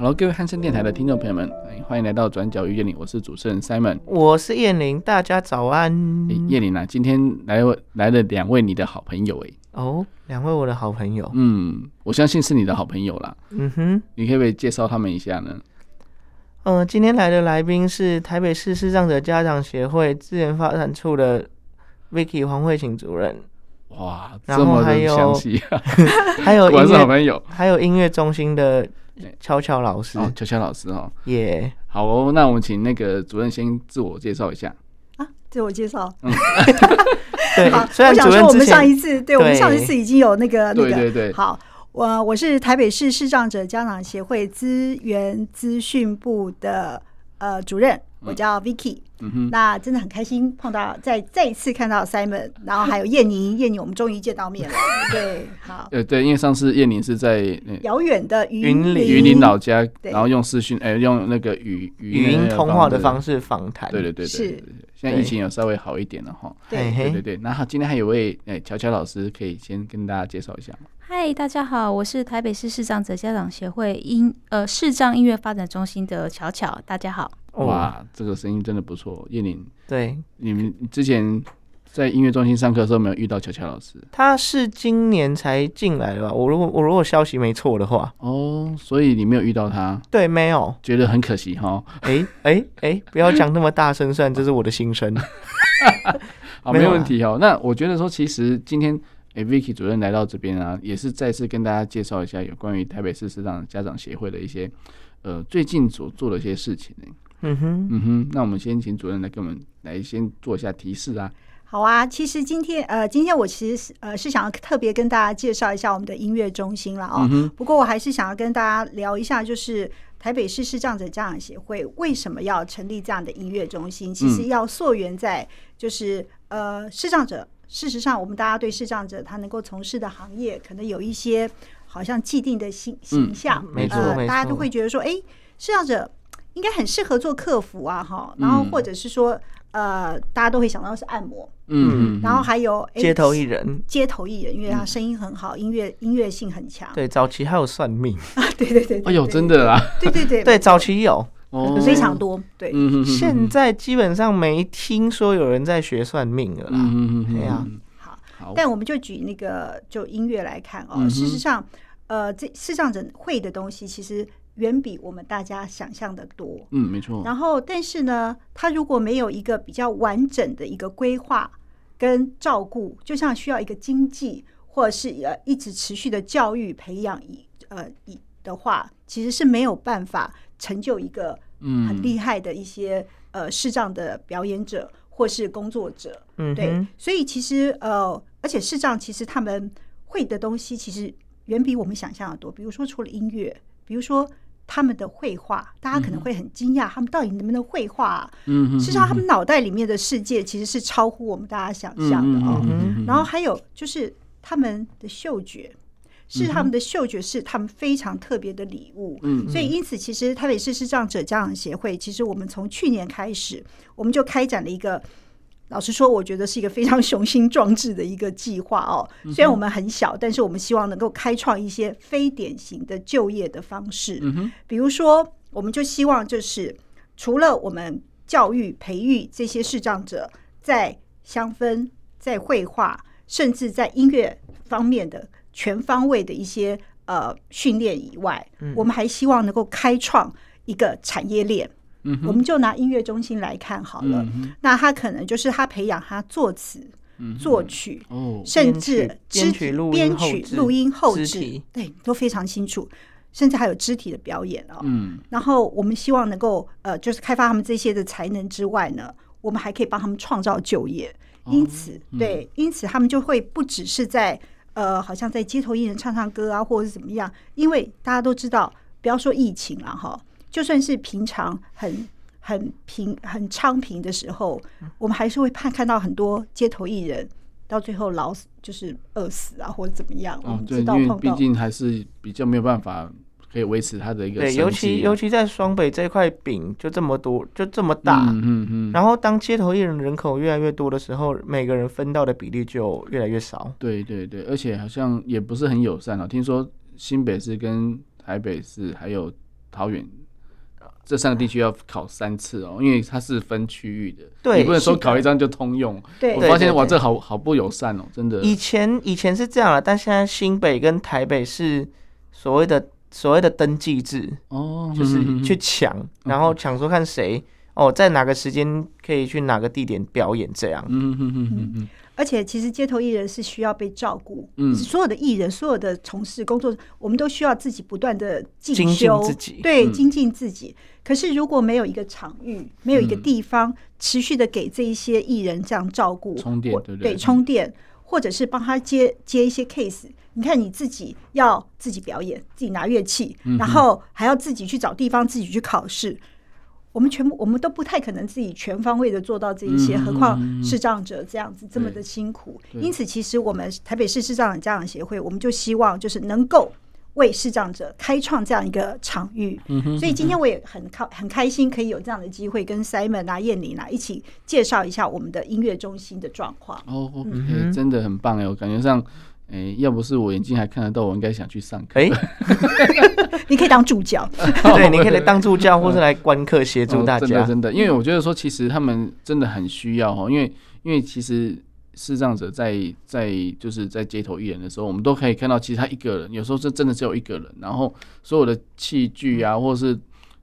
Hello，各位汉声电台的听众朋友们，欢迎来到转角遇见你，我是主持人 Simon，我是燕玲，大家早安。燕玲啊，今天来来了两位你的好朋友哎，哦，两位我的好朋友，嗯，我相信是你的好朋友啦，嗯哼，你可不可以介绍他们一下呢？嗯、呃，今天来的来宾是台北市视障者家长协会资源发展处的 Vicky 黄慧琴主任。哇，这么的详细啊！还有，我是好朋友，还有音乐中心的巧巧老师，哦，巧巧老师哦，耶，好哦，那我们请那个主任先自我介绍一下。啊，自我介绍，嗯，对，好，我想说我们上一次，对，我们上一次已经有那个那个，对对对，好。我我是台北市视障者家长协会资源资讯部的呃主任，我叫 Vicky。嗯哼，那真的很开心碰到，再再一次看到 Simon，然后还有燕宁，燕宁我们终于见到面了。对，好。呃，对，因为上次燕宁是在遥远的云林云林老家，然后用视讯，哎，用那个语语音通话的方式访谈。对对对对，是。现在疫情有稍微好一点了哈。对对对对，那好，今天还有位哎巧巧老师，可以先跟大家介绍一下吗？嗨，大家好，我是台北市视障者家长协会音呃视障音乐发展中心的乔乔，大家好。哇，这个声音真的不错，叶玲。对，你们之前在音乐中心上课的时候，没有遇到巧巧老师？他是今年才进来的吧？我如果我如果消息没错的话，哦，所以你没有遇到他？对，没有，觉得很可惜哈。哎哎哎，不要讲那么大声，虽然这是我的心声。好，没问题哦。那我觉得说，其实今天。哎，Vicky 主任来到这边啊，也是再次跟大家介绍一下有关于台北市市长家长协会的一些呃最近所做的一些事情呢。嗯哼，嗯哼，那我们先请主任来给我们来先做一下提示啊。好啊，其实今天呃，今天我其实是呃是想要特别跟大家介绍一下我们的音乐中心了哦。嗯、不过我还是想要跟大家聊一下，就是台北市视障者家长协会为什么要成立这样的音乐中心？其实要溯源在就是呃视障者。事实上，我们大家对视障者他能够从事的行业，可能有一些好像既定的形形象，没错，呃，大家都会觉得说，哎，视障者应该很适合做客服啊，哈，然后或者是说，呃，大家都会想到是按摩，嗯，然后还有街头艺人，街头艺人，因为他声音很好，音乐音乐性很强，对，早期还有算命。啊，对对对，哎呦，真的啦，对对对，对，早期有。哦，非常多，对。现在基本上没听说有人在学算命了啦。嗯嗯，对啊。好，但我们就举那个就音乐来看哦。事实上，呃，这视障者会的东西其实远比我们大家想象的多。嗯，没错。然后，但是呢，他如果没有一个比较完整的一个规划跟照顾，就像需要一个经济或者是呃一直持续的教育培养以呃以的话，其实是没有办法。成就一个很厉害的一些呃视障的表演者或是工作者，嗯，对，所以其实呃，而且视障其实他们会的东西其实远比我们想象的多。比如说除了音乐，比如说他们的绘画，大家可能会很惊讶，他们到底能不能绘画啊？嗯，事实上他们脑袋里面的世界其实是超乎我们大家想象的哦。然后还有就是他们的嗅觉。是他们的嗅觉是他们非常特别的礼物，嗯，所以因此其实台北市视障者家长协会，其实我们从去年开始，我们就开展了一个，老实说，我觉得是一个非常 雄心壮志的一个计划哦。虽然我们很小，但是我们希望能够开创一些非典型的就业的方式，嗯哼，比如说，我们就希望就是除了我们教育培育这些视障者在香氛、在绘画，甚至在音乐方面的。全方位的一些呃训练以外，嗯、我们还希望能够开创一个产业链。嗯、我们就拿音乐中心来看好了，嗯、那他可能就是他培养他作词、嗯、作曲，哦、甚至肢体编曲、录音后置，对，都非常清楚，甚至还有肢体的表演哦。嗯、然后我们希望能够呃，就是开发他们这些的才能之外呢，我们还可以帮他们创造就业。因此，哦嗯、对，因此他们就会不只是在。呃，好像在街头艺人唱唱歌啊，或者是怎么样？因为大家都知道，不要说疫情了哈，就算是平常很很平、很昌平的时候，我们还是会看看到很多街头艺人到最后老死，就是饿死啊，或者怎么样。哦，对，因为毕竟还是比较没有办法。可以维持它的一个、啊、对，尤其尤其在双北这块饼就这么多，就这么大，嗯嗯，嗯。然后当街头艺人人口越来越多的时候，每个人分到的比例就越来越少。对对对，而且好像也不是很友善啊。听说新北市跟台北市还有桃园这三个地区要考三次哦，因为它是分区域的，对，你不能说考一张就通用。对，我发现哇，这好好不友善哦，真的。以前以前是这样了，但现在新北跟台北是所谓的。所谓的登记制哦，就是去抢，然后抢说看谁哦，在哪个时间可以去哪个地点表演这样。嗯嗯嗯嗯。而且其实街头艺人是需要被照顾，嗯，所有的艺人，所有的从事工作，我们都需要自己不断的进修，自己对，精进自己。可是如果没有一个场域，没有一个地方持续的给这一些艺人这样照顾，充电对对，充电，或者是帮他接接一些 case。你看你自己要自己表演，自己拿乐器，然后还要自己去找地方，自己去考试。我们全部我们都不太可能自己全方位的做到这一些，何况视障者这样子这么的辛苦。因此，其实我们台北市视障者家长协会，我们就希望就是能够为视障者开创这样一个场域。所以今天我也很开很开心，可以有这样的机会跟 Simon 啊、燕玲啊一起介绍一下我们的音乐中心的状况。哦，OK，真的很棒哎，我感觉上。哎、欸，要不是我眼睛还看得到，我应该想去上课。哎、欸，你可以当助教，对，你可以来当助教，或是来观课协助大家。真的，真的，因为我觉得说，其实他们真的很需要哈，因为因为其实视障者在在就是在街头艺人的时候，我们都可以看到，其实他一个人，有时候是真的只有一个人，然后所有的器具啊，或者是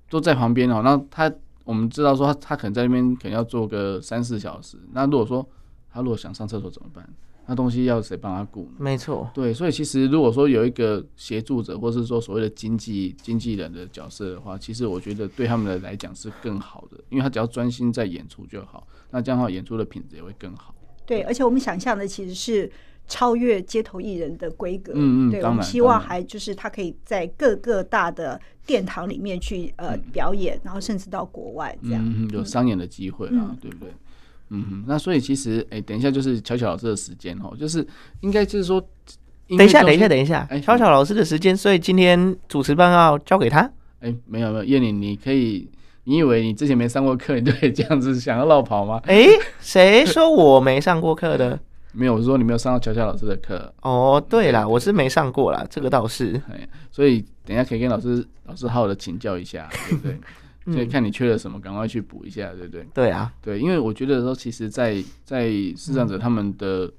都在旁边哦。那他我们知道说他他可能在那边可能要做个三四小时，那如果说他如果想上厕所怎么办？那东西要谁帮他顾？没错，对，所以其实如果说有一个协助者，或是说所谓的经纪经纪人的角色的话，其实我觉得对他们的来讲是更好的，因为他只要专心在演出就好，那这样的话演出的品质也会更好。对，而且我们想象的其实是超越街头艺人的规格，嗯嗯，对，我们希望还就是他可以在各个大的殿堂里面去呃表演，然后甚至到国外这样，嗯，有商演的机会啊，对不对？嗯哼，那所以其实，哎、欸，等一下就是巧巧老师的时间哦，就是应该就是说，等一下，等一下，等一下，哎，巧巧老师的时间，所以今天主持棒要交给他。哎、欸，没有没有，燕玲，你可以，你以为你之前没上过课，你就可以这样子想要绕跑吗？哎、欸，谁说我没上过课的？没有，我是说你没有上到巧巧老师的课。哦，对啦，我是没上过啦，这个倒是。哎，所以等一下可以跟老师老师好好的请教一下，对不对？所以看你缺了什么，赶快去补一下，对不对？对啊，对，因为我觉得说，其实在，在在视障者他们的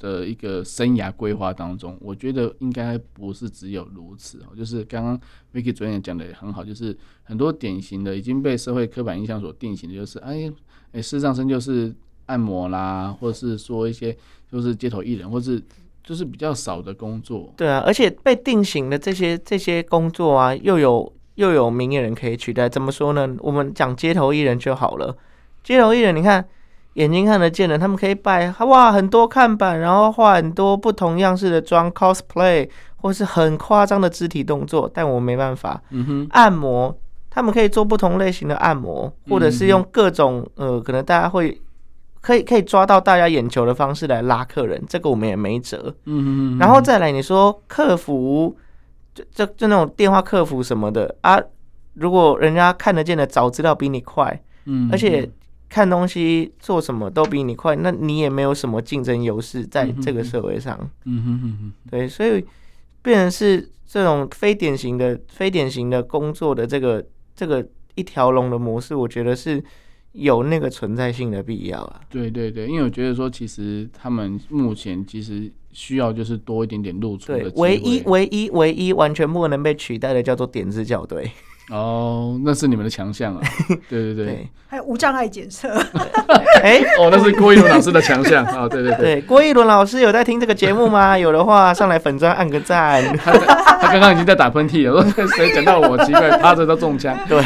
的一个生涯规划当中，我觉得应该不是只有如此哦。就是刚刚 Vicky 主任讲的也很好，就是很多典型的已经被社会刻板印象所定型的，就是哎哎，视障生就是按摩啦，或者是说一些就是街头艺人，或是就是比较少的工作。对啊，而且被定型的这些这些工作啊，又有。又有明眼人可以取代，怎么说呢？我们讲街头艺人就好了。街头艺人，你看眼睛看得见的，他们可以摆哇很多看板，然后画很多不同样式的妆，cosplay 或是很夸张的肢体动作。但我没办法。嗯哼。按摩，他们可以做不同类型的按摩，或者是用各种呃，可能大家会可以可以抓到大家眼球的方式来拉客人。这个我们也没辙。嗯哼。然后再来，你说客服。就就就那种电话客服什么的啊，如果人家看得见的找资料比你快，嗯，而且看东西做什么都比你快，那你也没有什么竞争优势在这个社会上，嗯哼哼哼，对，所以变成是这种非典型的、非典型的工作的这个这个一条龙的模式，我觉得是有那个存在性的必要啊。对对对，因为我觉得说，其实他们目前其实。需要就是多一点点露出的唯一唯一唯一完全不能被取代的叫做点字校对。哦，那是你们的强项啊！对 对对，对还有无障碍检测。哎、欸，哦，那是郭一伦老师的强项啊！对对对，郭一伦老师有在听这个节目吗？有的话，上来粉砖按个赞。他他刚刚已经在打喷嚏了，说谁讲到我奇怪，趴着都中枪。对，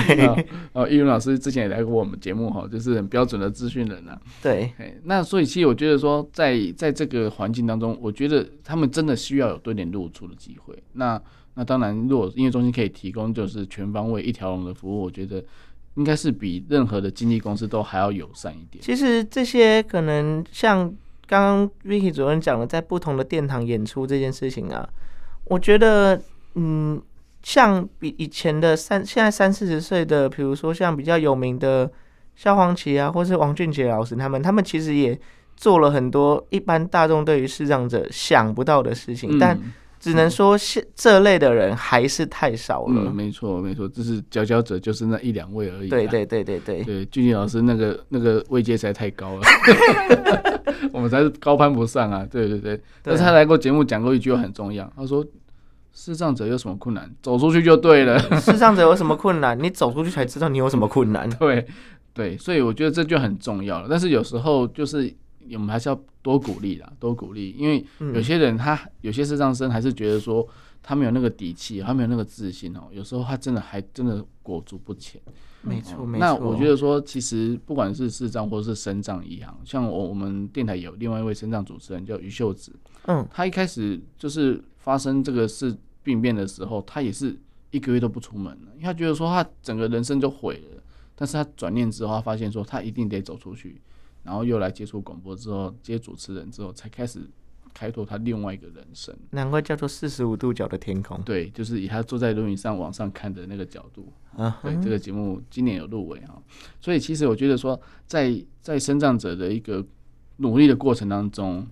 哦，一伦老师之前也来过我们节目哈，就是很标准的资讯人啊。对，那所以其实我觉得说在，在在这个环境当中，我觉得他们真的需要有多点露出的机会。那那当然，如果音乐中心可以提供就是全方位一条龙的服务，我觉得应该是比任何的经纪公司都还要友善一点。其实这些可能像刚刚 Vicky 主任讲的，在不同的殿堂演出这件事情啊，我觉得，嗯，像比以前的三，现在三四十岁的，比如说像比较有名的萧煌奇啊，或是王俊杰老师他们，他们其实也做了很多一般大众对于视障者想不到的事情，嗯、但。只能说，现这类的人还是太少了。嗯，没错，没错，就是佼佼者，就是那一两位而已。对，对，对，对，对，对。俊杰老师那个那个位阶实在太高了，我们才是高攀不上啊！对，对，对。但是他来过节目讲过一句话很重要，他说：“视障者有什么困难？走出去就对了。视障者有什么困难？你走出去才知道你有什么困难。”对，对。所以我觉得这就很重要了。但是有时候就是。我们还是要多鼓励啦，多鼓励，因为有些人他有些视障生还是觉得说他没有那个底气，他没有那个自信哦。有时候他真的还真的裹足不前。没错，没错。那我觉得说，其实不管是视障或是身障一样，像我我们电台有另外一位身障主持人叫于秀子，嗯，他一开始就是发生这个事病变的时候，他也是一个月都不出门了，因为他觉得说他整个人生就毁了。但是他转念之后，他发现说他一定得走出去。然后又来接触广播之后，接主持人之后，才开始开拓他另外一个人生。难怪叫做四十五度角的天空。对，就是以他坐在轮椅上往上看的那个角度。啊，对，这个节目今年有入围啊。所以其实我觉得说在，在在身障者的一个努力的过程当中，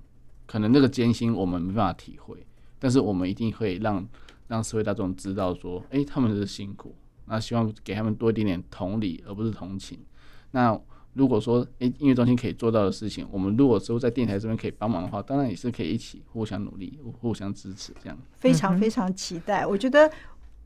可能那个艰辛我们没办法体会，但是我们一定会让让社会大众知道说，哎、欸，他们是辛苦。那希望给他们多一点点同理，而不是同情。那。如果说诶、音乐中心可以做到的事情，我们如果说在电台这边可以帮忙的话，当然也是可以一起互相努力、互相支持这样。非常非常期待，我觉得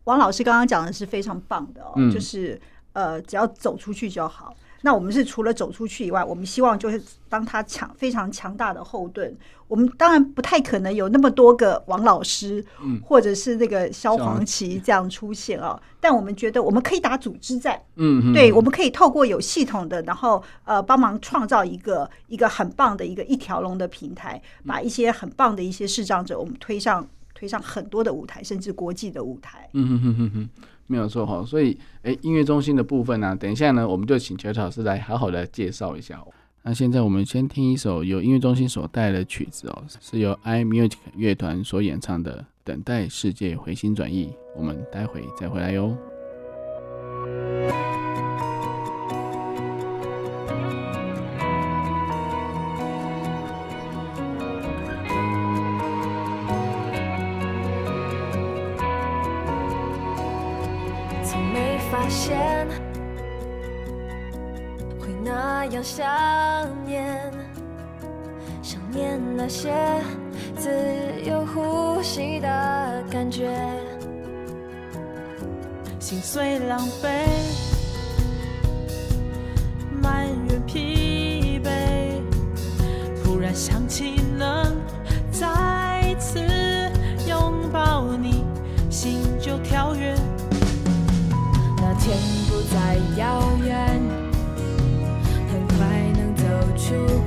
王老师刚刚讲的是非常棒的哦，就是呃，只要走出去就好。那我们是除了走出去以外，我们希望就是当他强非常强大的后盾。我们当然不太可能有那么多个王老师，嗯、或者是那个萧煌奇这样出现啊。但我们觉得我们可以打组织战，嗯哼，对，我们可以透过有系统的，然后呃帮忙创造一个一个很棒的一个一条龙的平台，把一些很棒的一些视障者，我们推上推上很多的舞台，甚至国际的舞台。嗯哼哼哼哼。没有错哈，所以诶、音乐中心的部分呢、等一下呢，我们就请乔乔老师来好好的介绍一下。那现在我们先听一首由音乐中心所带来的曲子哦，是由 iMusic 乐团所演唱的《等待世界回心转意》，我们待会再回来哟。想念，想念那些自由呼吸的感觉，心碎狼狈，出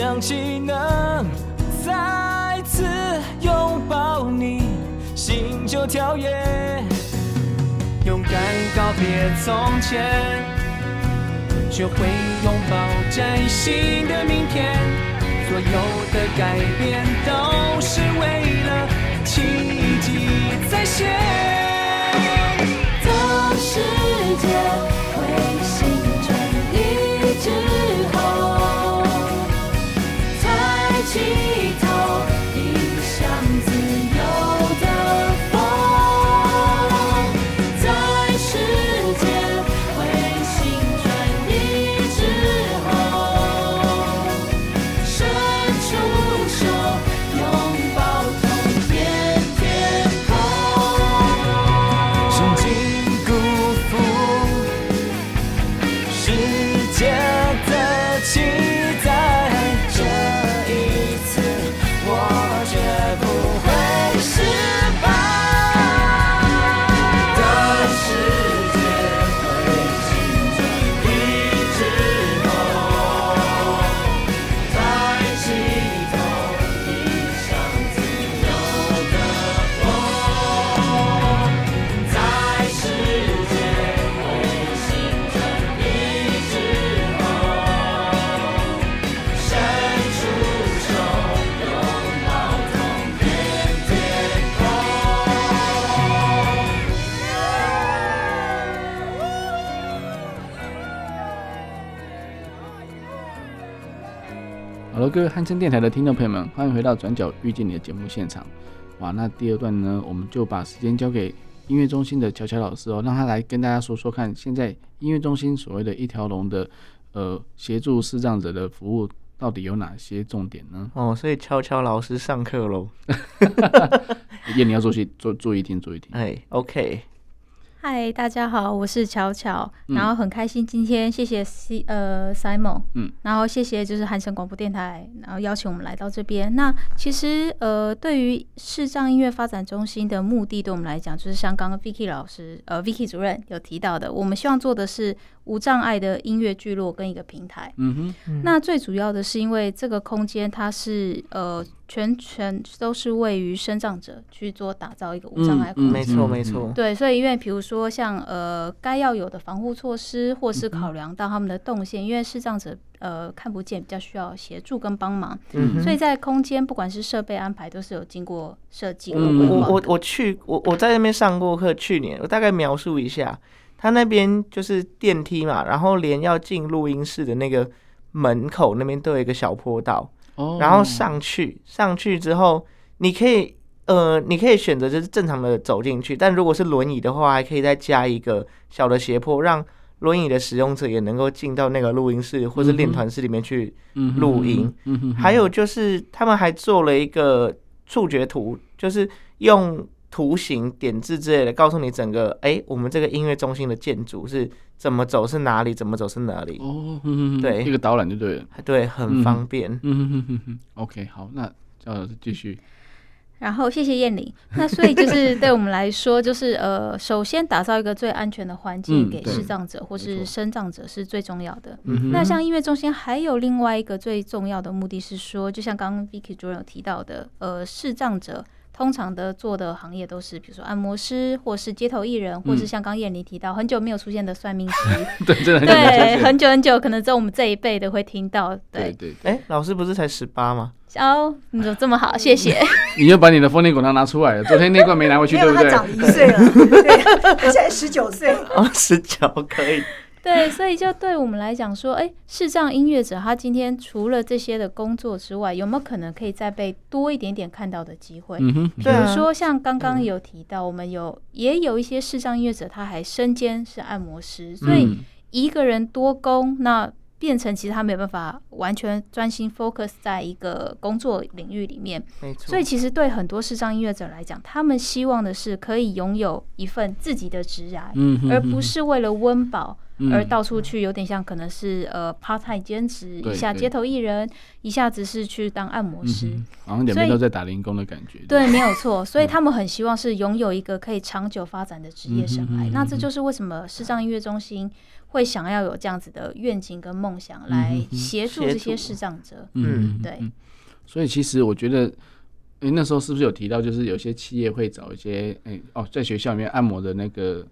想起能再次拥抱你，心就跳跃。勇敢告别从前，学会拥抱崭新的明天。所有的改变都是为了奇迹再现。的世界各位汉声电台的听众朋友们，欢迎回到《转角遇见你》的节目现场。哇，那第二段呢，我们就把时间交给音乐中心的乔乔老师哦，让他来跟大家说说看，现在音乐中心所谓的一条龙的呃协助视障者的服务到底有哪些重点呢？哦，所以乔乔老师上课喽。叶，你要注意注注意听，注意听。哎，OK。嗨，大家好，我是巧巧，然后很开心今天谢谢 C 呃 Simon，嗯，然后谢谢就是汉声广播电台，然后邀请我们来到这边。那其实呃，对于视障音乐发展中心的目的，对我们来讲，就是像刚刚 Vicky 老师呃 Vicky 主任有提到的，我们希望做的是无障碍的音乐聚落跟一个平台。嗯哼，嗯那最主要的是因为这个空间它是呃。全全都是位于生长者去做打造一个无障碍空间，没错没错。对，所以因为比如说像呃该要有的防护措施，或是考量到他们的动线，因为视障者呃看不见，比较需要协助跟帮忙，嗯所以在空间不管是设备安排都是有经过设计和规划。我我我去我我在那边上过课，去年我大概描述一下，他那边就是电梯嘛，然后连要进录音室的那个门口那边都有一个小坡道。然后上去，上去之后，你可以，呃，你可以选择就是正常的走进去，但如果是轮椅的话，还可以再加一个小的斜坡，让轮椅的使用者也能够进到那个录音室或是练团室里面去录音。还有就是他们还做了一个触觉图，就是用图形点字之类的，告诉你整个，哎，我们这个音乐中心的建筑是。怎么走是哪里？怎么走是哪里？哦，对，一个导览就对了，对，很方便。嗯哼哼哼，OK，好，那赵老师继续。然后谢谢燕玲。那所以就是对我们来说，就是呃，首先打造一个最安全的环境给视障者或是身障者是最重要的。嗯、那像音乐中心还有另外一个最重要的目的是说，就像刚刚 Vicky 主任有提到的，呃，视障者。通常的做的行业都是，比如说按摩师，或是街头艺人，或是像刚燕妮提到很久没有出现的算命师。对，真的对，很久很久，可能在我们这一辈的会听到。对对。哎，老师不是才十八吗？哦，你怎么这么好？谢谢。你又把你的丰年果糖拿出来了，昨天那罐没拿回去，对不对？他长一岁了，对，现在十九岁。哦，十九可以。对，所以就对我们来讲说，哎，视障音乐者他今天除了这些的工作之外，有没有可能可以再被多一点点看到的机会？嗯哼，比如说像刚刚有提到，我们有也有一些视障音乐者，他还身兼是按摩师，所以一个人多工，那变成其实他没有办法完全专心 focus 在一个工作领域里面。没错，所以其实对很多视障音乐者来讲，他们希望的是可以拥有一份自己的职涯，嗯，而不是为了温饱。而到处去，有点像可能是呃 part time 兼职一下街头艺人，一下子是去当按摩师，嗯、好像两边都在打零工的感觉。对，没有错。所以他们很希望是拥有一个可以长久发展的职业生涯。嗯、那这就是为什么视障音乐中心会想要有这样子的愿景跟梦想来协助这些视障者。嗯，对。所以其实我觉得，哎、欸，那时候是不是有提到，就是有些企业会找一些，哎、欸，哦，在学校里面按摩的那个。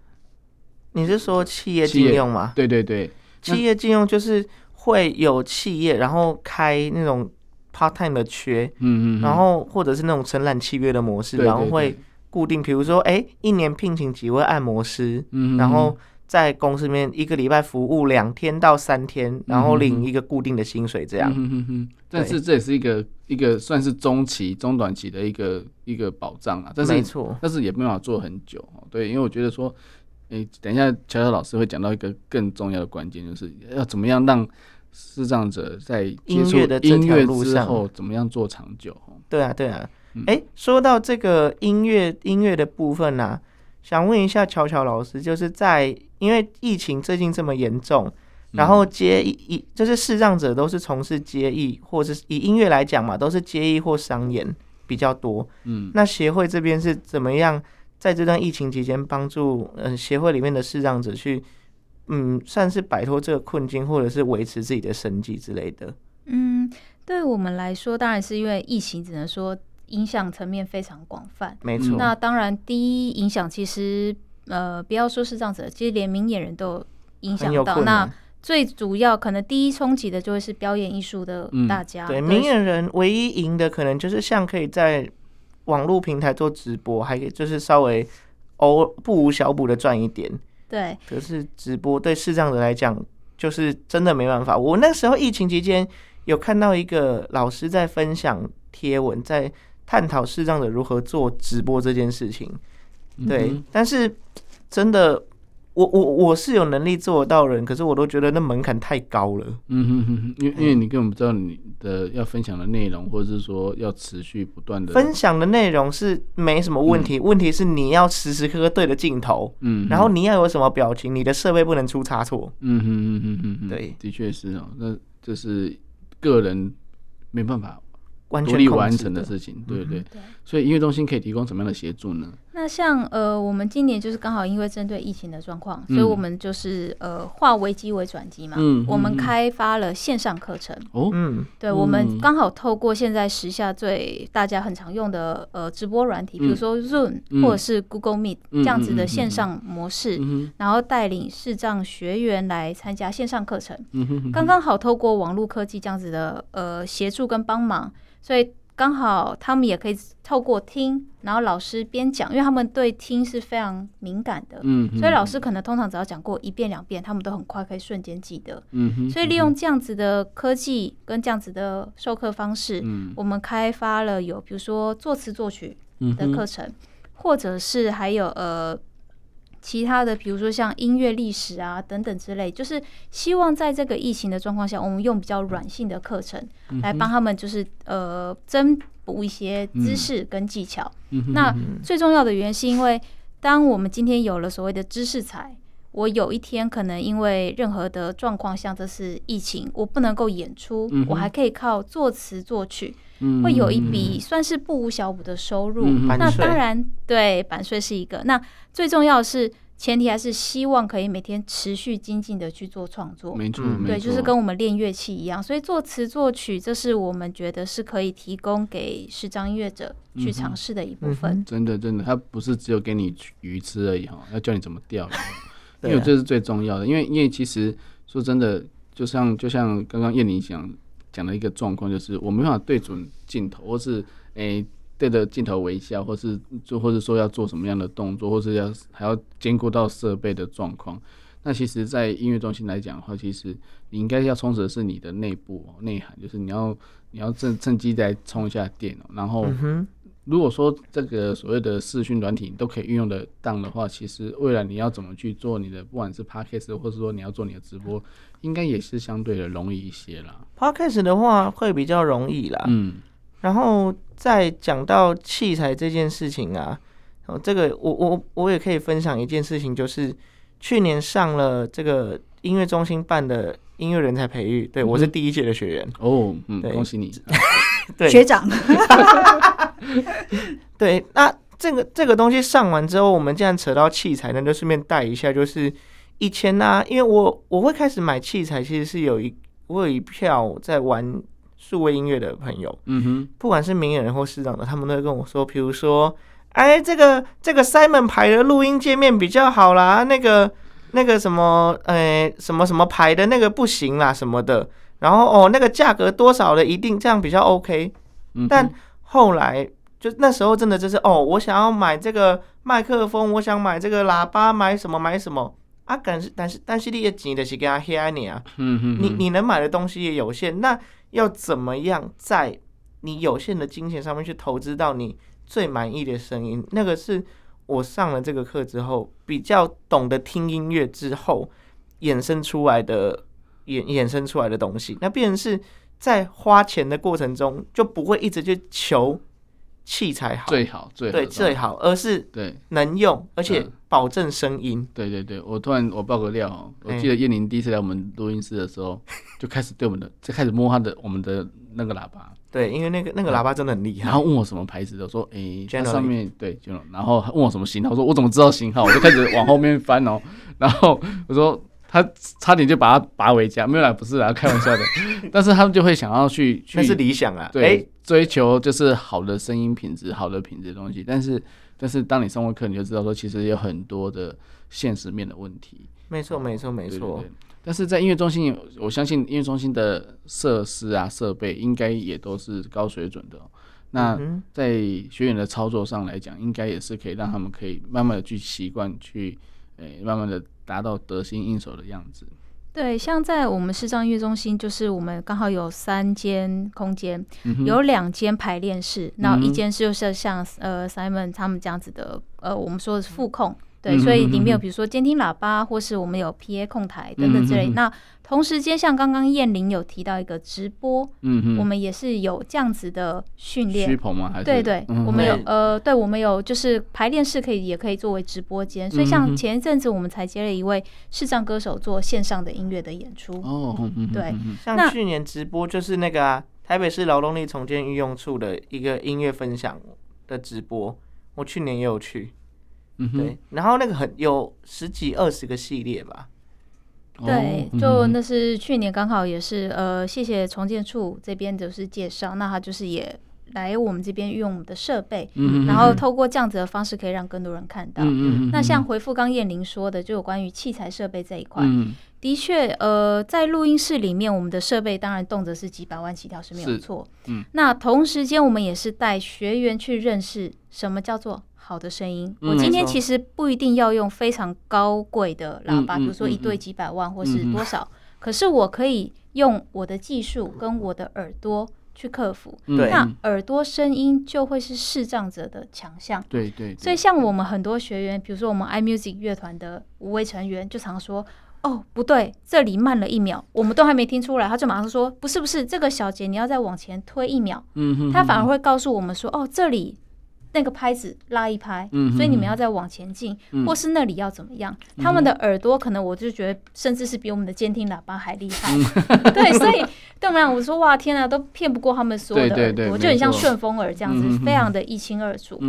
你是说企业禁用吗？对对对，企业禁用就是会有企业，然后开那种 part time 的缺，嗯嗯，然后或者是那种承揽契约的模式，然后会固定，比如说，哎，一年聘请几位按摩师，嗯，然后在公司里面一个礼拜服务两天到三天，然后领一个固定的薪水，这样。但是这也是一个一个算是中期、中短期的一个一个保障啊，但是没错，但是也没办法做很久，对，因为我觉得说。等一下，乔乔老师会讲到一个更重要的关键，就是要怎么样让视障者在接触音乐之后，怎么样做长久。对啊，对啊。哎、欸，说到这个音乐音乐的部分呢、啊，想问一下乔乔老师，就是在因为疫情最近这么严重，然后接艺就是视障者都是从事接艺，或者是以音乐来讲嘛，都是接艺或商演比较多。嗯，那协会这边是怎么样？在这段疫情期间，帮助嗯协会里面的视障者去，嗯，算是摆脱这个困境，或者是维持自己的生计之类的。嗯，对我们来说，当然是因为疫情，只能说影响层面非常广泛。没错。那当然，第一影响其实呃，不要说视障者，其实连明眼人都影响到。那最主要可能第一冲击的就会是表演艺术的大家。嗯、对，明眼人唯一赢的可能就是像可以在。网络平台做直播，还可以就是稍微哦不无小补的赚一点。对，可是直播对视障者来讲，就是真的没办法。我那时候疫情期间有看到一个老师在分享贴文，在探讨视障者如何做直播这件事情。对，嗯、但是真的。我我我是有能力做得到人，可是我都觉得那门槛太高了。嗯哼哼，因为因为你根本不知道你的要分享的内容，或者是说要持续不断的分享的内容是没什么问题，嗯、问题是你要时时刻刻对着镜头，嗯，然后你要有什么表情，你的设备不能出差错。嗯哼哼哼嗯哼，对，的确是哦，那这是个人没办法完全完成的事情，对对？对。所以音乐中心可以提供什么样的协助呢？那像呃，我们今年就是刚好因为针对疫情的状况，嗯、所以我们就是呃，化危机为转机嘛。嗯，我们开发了线上课程。哦，嗯，对，我们刚好透过现在时下最大家很常用的呃直播软体，比如说 Zoom、嗯、或者是 Google Meet、嗯、这样子的线上模式，嗯、然后带领视障学员来参加线上课程。嗯，刚刚好透过网络科技这样子的呃协助跟帮忙，所以。刚好他们也可以透过听，然后老师边讲，因为他们对听是非常敏感的，嗯，所以老师可能通常只要讲过一遍两遍，他们都很快可以瞬间记得，嗯，所以利用这样子的科技跟这样子的授课方式，嗯，我们开发了有比如说作词作曲的课程，嗯、或者是还有呃。其他的，比如说像音乐历史啊等等之类，就是希望在这个疫情的状况下，我们用比较软性的课程来帮他们，就是呃增补一些知识跟技巧。那最重要的原因是因为，当我们今天有了所谓的知识才，我有一天可能因为任何的状况，像这是疫情，我不能够演出，我还可以靠作词作曲，会有一笔算是不无小补的收入。那当然，对版税是一个。那最重要的是，前提还是希望可以每天持续精进的去做创作。没错，对，就是跟我们练乐器一样。所以作词作曲，这是我们觉得是可以提供给视障音乐者去尝试的一部分。真的，真的，他不是只有给你鱼吃而已哈，要教你怎么钓。因为这是最重要的，因为因为其实说真的，就像就像刚刚燕妮讲讲的一个状况，就是我没办法对准镜头，或是诶、欸、对着镜头微笑，或是就或者说要做什么样的动作，或是要还要兼顾到设备的状况。那其实，在音乐中心来讲的话，其实你应该要充实的是你的内部内涵，就是你要你要趁趁机再充一下电哦，然后。嗯如果说这个所谓的视讯软体都可以运用得当的话，其实未来你要怎么去做你的，不管是 Podcast 或是说你要做你的直播，应该也是相对的容易一些啦。Podcast 的话会比较容易啦。嗯，然后再讲到器材这件事情啊，哦，这个我我我也可以分享一件事情，就是去年上了这个音乐中心办的音乐人才培育，对、嗯、我是第一届的学员哦，嗯，恭喜你。对学长，对，那这个这个东西上完之后，我们既然扯到器材，那就顺便带一下，就是以前呢、啊，因为我我会开始买器材，其实是有一我有一票在玩数位音乐的朋友，嗯哼，不管是明眼人或市长的，他们都会跟我说，比如说，哎，这个这个 Simon 牌的录音界面比较好啦，那个那个什么，哎，什么什么牌的那个不行啦，什么的。然后哦，那个价格多少的一定这样比较 OK，但后来就那时候真的就是哦，我想要买这个麦克风，我想买这个喇叭，买什么买什么啊？但是但是但是你也钱的是给他黑你啊，你你能买的东西也有限，那要怎么样在你有限的金钱上面去投资到你最满意的声音？那个是我上了这个课之后，比较懂得听音乐之后衍生出来的。衍衍生出来的东西，那变成是在花钱的过程中，就不会一直去求器材好，最好最好对最好，而是对能用，而且保证声音。对对对，我突然我爆个料哦，我记得叶玲第一次来我们录音室的时候，就开始对我们的就开始摸他的我们的那个喇叭。对，因为那个那个喇叭真的很厉害。然后问我什么牌子的，我说诶，它上面对，就然后问我什么型号，我说我怎么知道型号？我就开始 往后面翻哦，然后我说。他差点就把它拔回家，没有啦，不是啦，开玩笑的。但是他们就会想要去，去那是理想啊，对，欸、追求就是好的声音品质、好的品质的东西。但是，但是当你上过课，你就知道说，其实有很多的现实面的问题。没错，没错，没错。但是在音乐中心，我相信音乐中心的设施啊、设备应该也都是高水准的。那在学员的操作上来讲，应该也是可以让他们可以慢慢的去习惯，去诶、欸，慢慢的。达到得心应手的样子。对，像在我们视障音乐中心，就是我们刚好有三间空间，嗯有两间排练室，然后一间是就是像呃 Simon 他们这样子的，呃，我们说的是副控。对，所以里面有比如说监听喇叭，或是我们有 PA 控台等等之类。那同时间，像刚刚燕玲有提到一个直播，嗯哼，我们也是有这样子的训练。虚棚吗？还是对对，我们有呃，对我们有就是排练室可以也可以作为直播间。所以像前一阵子我们才接了一位视障歌手做线上的音乐的演出。哦，对，像去年直播就是那个啊，台北市劳动力重建运用处的一个音乐分享的直播，我去年也有去。嗯、对，然后那个很有十几二十个系列吧。对，就那是去年刚好也是呃，谢谢重建处这边就是介绍，那他就是也来我们这边用我们的设备，嗯，然后透过这样子的方式可以让更多人看到。嗯，那像回复刚燕玲说的，就有关于器材设备这一块，嗯，的确呃，在录音室里面，我们的设备当然动辄是几百万起跳是没有错。嗯，那同时间我们也是带学员去认识什么叫做。好的声音，我今天其实不一定要用非常高贵的喇叭，比如说一对几百万或是多少，可是我可以用我的技术跟我的耳朵去克服。那耳朵声音就会是视障者的强项。对对。所以像我们很多学员，比如说我们 iMusic 乐团的五位成员，就常说：“哦，不对，这里慢了一秒，我们都还没听出来。”他就马上说：“不是不是，这个小节你要再往前推一秒。”他反而会告诉我们说：“哦，这里。”那个拍子拉一拍，所以你们要再往前进，或是那里要怎么样？他们的耳朵可能我就觉得，甚至是比我们的监听喇叭还厉害。对，所以对我们俩我说哇天啊，都骗不过他们所有的耳朵，就很像顺风耳这样子，非常的一清二楚。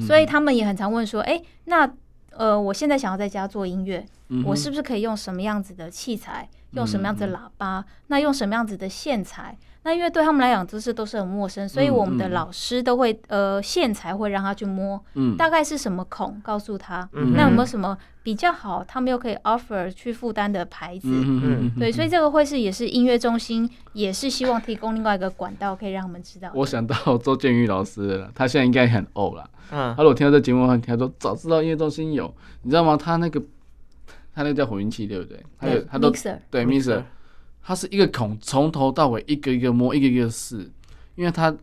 所以他们也很常问说，哎，那呃，我现在想要在家做音乐，我是不是可以用什么样子的器材？用什么样子的喇叭？那用什么样子的线材？那因为对他们来讲，这些都是很陌生，所以我们的老师都会呃线材会让他去摸，大概是什么孔，告诉他。那有没有什么比较好，他们又可以 offer 去负担的牌子？嗯对，所以这个会是也是音乐中心，也是希望提供另外一个管道，可以让他们知道。我想到周建宇老师了，他现在应该很 old 了。嗯，他如果听到这节目，他说早知道音乐中心有，你知道吗？他那个他那个叫混音器，对不对？还有他都对 mixer。它是一个孔，从头到尾一个一个摸，一个一个试，因为他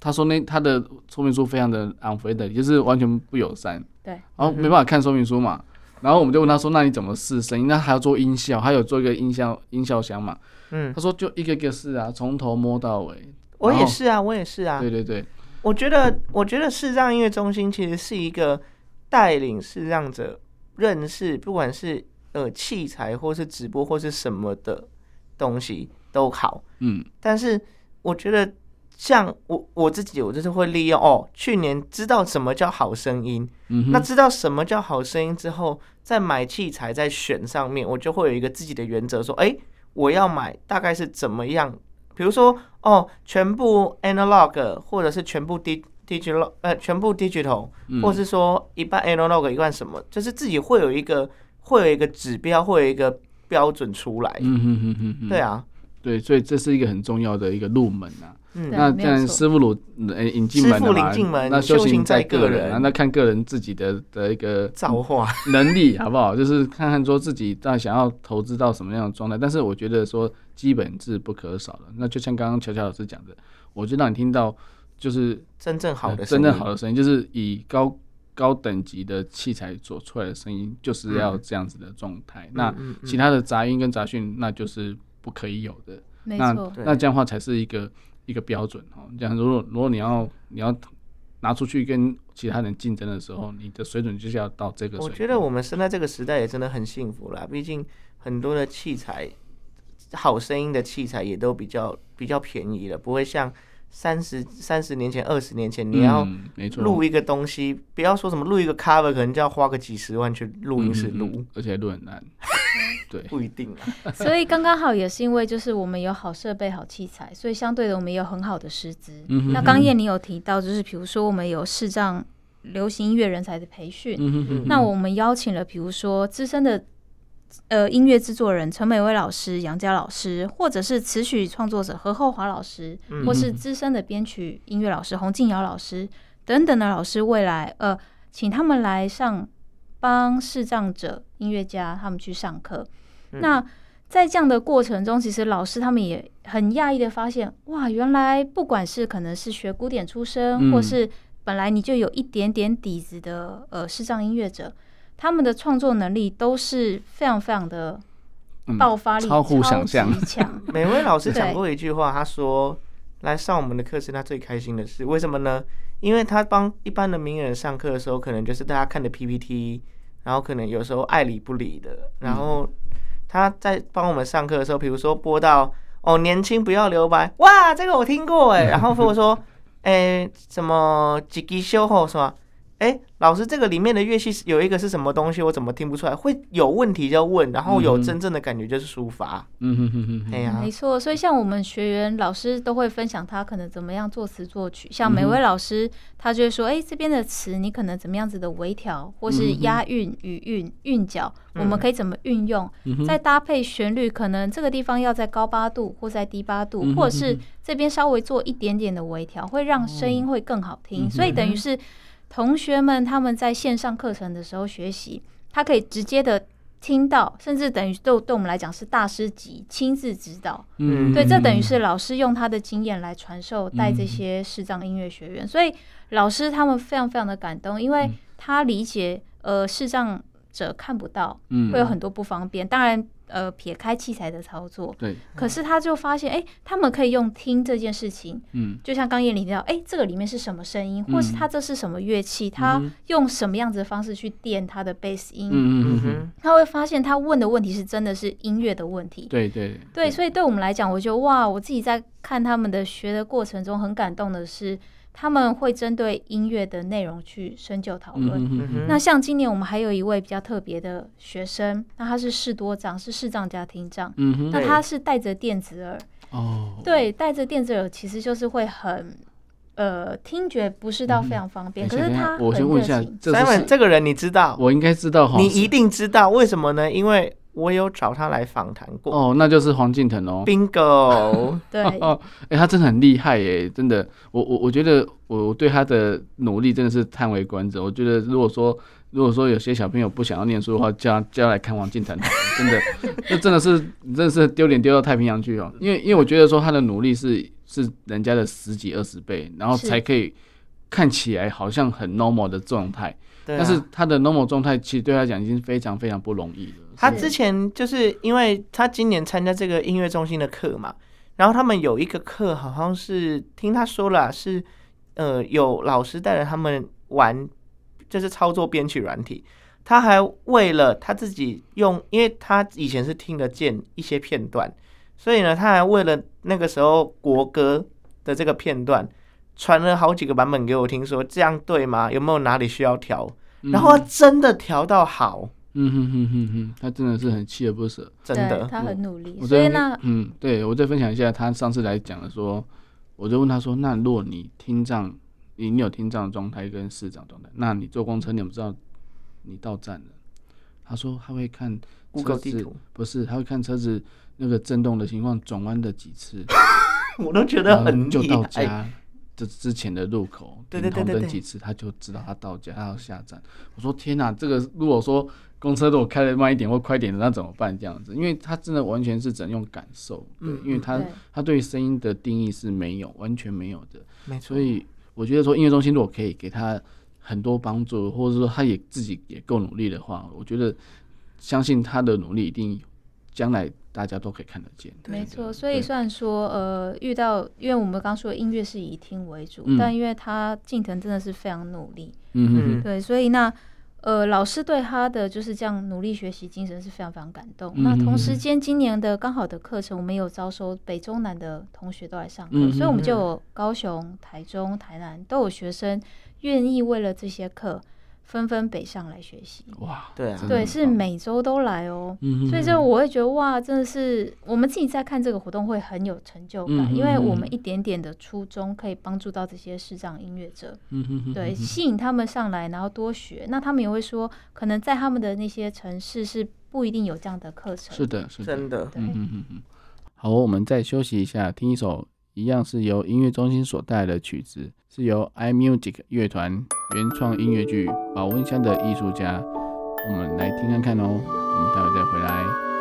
他说那他的说明书非常的 unfriendly，就是完全不友善。对，然后没办法看说明书嘛，然后我们就问他说：“那你怎么试声音？那还要做音效，还有做一个音效音效箱嘛？”嗯，他说就一个一个试啊，从头摸到尾。我也是啊，我也是啊。对对对，我觉得我觉得视障音乐中心其实是一个带领视障者认识，不管是呃器材或是直播或是什么的。东西都好，嗯，但是我觉得像我我自己，我就是会利用哦，去年知道什么叫好声音，嗯，那知道什么叫好声音之后，在买器材在选上面，我就会有一个自己的原则，说，哎，我要买大概是怎么样？比如说，哦，全部 analog，或者是全部 digital，呃，全部 digital，或是说一半 analog，一半什么，就是自己会有一个会有一个指标，会有一个。标准出来，嗯哼哼哼哼，对啊，对，所以这是一个很重要的一个入门啊。嗯，那既然师傅鲁呃引进门的嘛，那修行在个人啊，那看个人自己的的一个造化能力好不好？就是看看说自己到底想要投资到什么样的状态。但是我觉得说基本是不可少的。那就像刚刚乔乔老师讲的，我就让你听到就是真正好的真正好的声音，就是以高。高等级的器材做出来的声音就是要这样子的状态，嗯，那其他的杂音跟杂讯那就是不可以有的。没那那这样的话才是一个一个标准哦。这样如果如果你要你要拿出去跟其他人竞争的时候，你的水准就是要到这个水准。我觉得我们生在这个时代也真的很幸福啦，毕竟很多的器材，好声音的器材也都比较比较便宜了，不会像。三十三十年前，二十年前，你要录一个东西，不要说什么录一个 cover，可能就要花个几十万去录音室录，而且录很难。对，不一定啊。所以刚刚好也是因为就是我们有好设备、好器材，所以相对的我们也有很好的师资。那刚燕你有提到，就是比如说我们有视障流行音乐人才的培训，那我们邀请了比如说资深的。呃，音乐制作人陈美薇老师、杨佳老师，或者是词曲创作者何厚华老师，或是资深的编曲音乐老师洪静瑶老师等等的老师，未来呃，请他们来上帮视障者音乐家他们去上课。那在这样的过程中，其实老师他们也很讶异的发现，哇，原来不管是可能是学古典出身，嗯、或是本来你就有一点点底子的呃视障音乐者，他们的创作能力都是非常非常的爆发力，嗯、超乎想象强。美薇老师讲过一句话，他说：“来上我们的课是他最开心的事，为什么呢？因为他帮一般的名人上课的时候，可能就是大家看的 PPT，然后可能有时候爱理不理的，然后。嗯”他在帮我们上课的时候，比如说播到哦，年轻不要留白，哇，这个我听过哎，然后或者说，哎、欸，什么几级修后是吧？哎、欸，老师，这个里面的乐器有一个是什么东西？我怎么听不出来？会有问题就问，然后有真正的感觉就是抒发。嗯哼哼哼，哎呀，没错。所以像我们学员老师都会分享他可能怎么样作词作曲。像每位老师，他就会说，哎、欸，这边的词你可能怎么样子的微调，或是押韵、语韵、韵脚，我们可以怎么运用？再搭配旋律，可能这个地方要在高八度，或在低八度，或者是这边稍微做一点点的微调，会让声音会更好听。所以等于是。同学们他们在线上课程的时候学习，他可以直接的听到，甚至等于对对我们来讲是大师级亲自指导。嗯，对，这等于是老师用他的经验来传授带这些视障音乐学员，所以老师他们非常非常的感动，因为他理解呃视障者看不到，会有很多不方便，当然。呃，撇开器材的操作，对，可是他就发现，哎、欸，他们可以用听这件事情，嗯，就像刚叶林提到，哎、欸，这个里面是什么声音，嗯、或是他这是什么乐器，他用什么样子的方式去垫他的贝斯音，嗯嗯嗯，他会发现他问的问题是真的是音乐的问题，对对对，对，所以对我们来讲，我觉得哇，我自己在看他们的学的过程中，很感动的是。他们会针对音乐的内容去深究讨论。那像今年我们还有一位比较特别的学生，那他是视多障，是视障加听障。嗯、哼那他是戴着电子耳。哦。对，戴着电子耳其实就是会很，呃，听觉不是到非常方便。嗯、可是他，我先问一下，，Simon 这个人你知道？我应该知道哈。你一定知道，为什么呢？因为。我有找他来访谈过。哦，那就是黄敬腾哦，Bingo，对，哦，哎，他真的很厉害耶，真的，我我我觉得我对他的努力真的是叹为观止。我觉得如果说如果说有些小朋友不想要念书的话，叫叫来看黄敬腾，真的，那真的是真的是丢脸丢到太平洋去哦。因为因为我觉得说他的努力是是人家的十几二十倍，然后才可以看起来好像很 normal 的状态。但是他的 normal 状态其实对他讲已经非常非常不容易了。他之前就是因为他今年参加这个音乐中心的课嘛，然后他们有一个课好像是听他说了是，呃，有老师带着他们玩，就是操作编曲软体。他还为了他自己用，因为他以前是听得见一些片段，所以呢，他还为了那个时候国歌的这个片段。传了好几个版本给我听，说这样对吗？有没有哪里需要调？然后他真的调到好。嗯哼哼哼哼，他真的是很锲而不舍，真的，他很努力。所以呢，嗯，对，我再分享一下，他上次来讲的说，我就问他说，那如果你听障，你你有听障状态跟视障状态，那你坐公车，你怎么知道你到站了？他说他会看车子，不是，他会看车子那个震动的情况，转弯的几次，我都觉得很就到家。这之前的路口，停红灯几次，他就知道他到家，他要下站。我说天哪，这个如果说公车如果开的慢一点或快一点的，那怎么办？这样子，因为他真的完全是只能用感受，嗯，因为他对他对声音的定义是没有，完全没有的，没错。所以我觉得说音乐中心如果可以给他很多帮助，或者说他也自己也够努力的话，我觉得相信他的努力一定将来。大家都可以看得见，没错。所以虽然说，呃，遇到，因为我们刚说音乐是以听为主，嗯、但因为他近藤真的是非常努力，嗯嗯，对，所以那呃，老师对他的就是这样努力学习精神是非常非常感动。嗯、那同时间，今年的刚好的课程，我们有招收北中南的同学都来上课，嗯、所以我们就有高雄、台中、台南都有学生愿意为了这些课。纷纷北上来学习，哇，对啊，对，是每周都来哦，嗯、所以就我会觉得哇，真的是我们自己在看这个活动会很有成就感，嗯、因为我们一点点的初衷可以帮助到这些视障音乐者，嗯、哼对，吸引他们上来，然后多学，那他们也会说，可能在他们的那些城市是不一定有这样的课程，是的，是的，真的，对。嗯哼哼。好，我们再休息一下，听一首。一样是由音乐中心所带来的曲子，是由 iMusic 乐团原创音乐剧《保温箱的艺术家》，我们来听看看哦。我们待会再回来。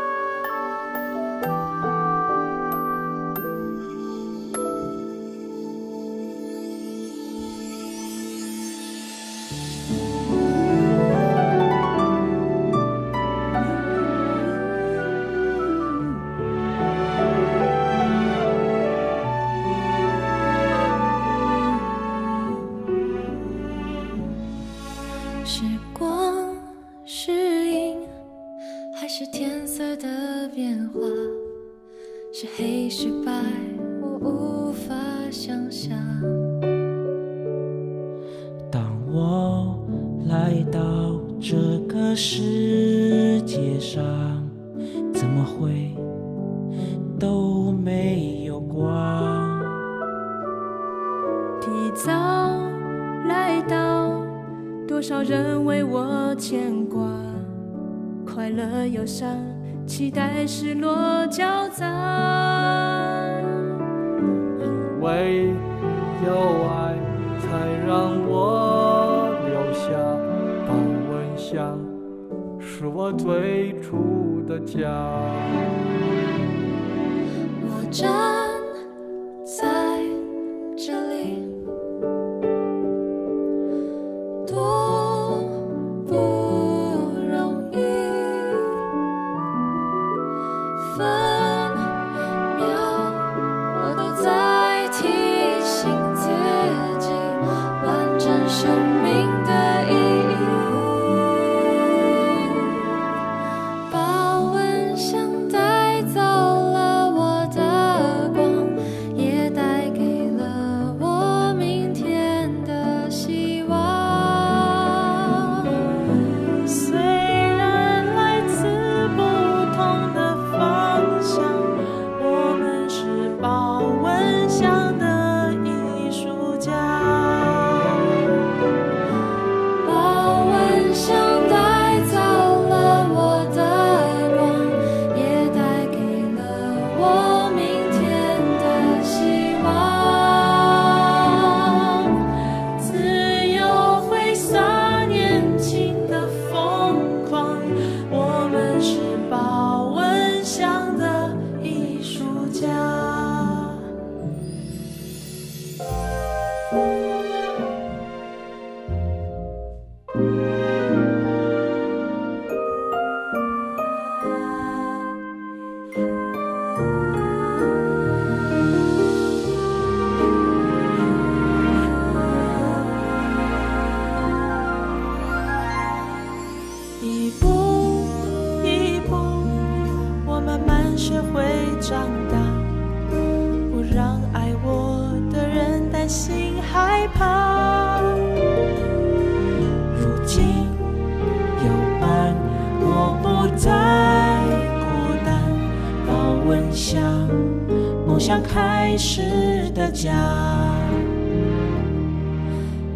想开始的家。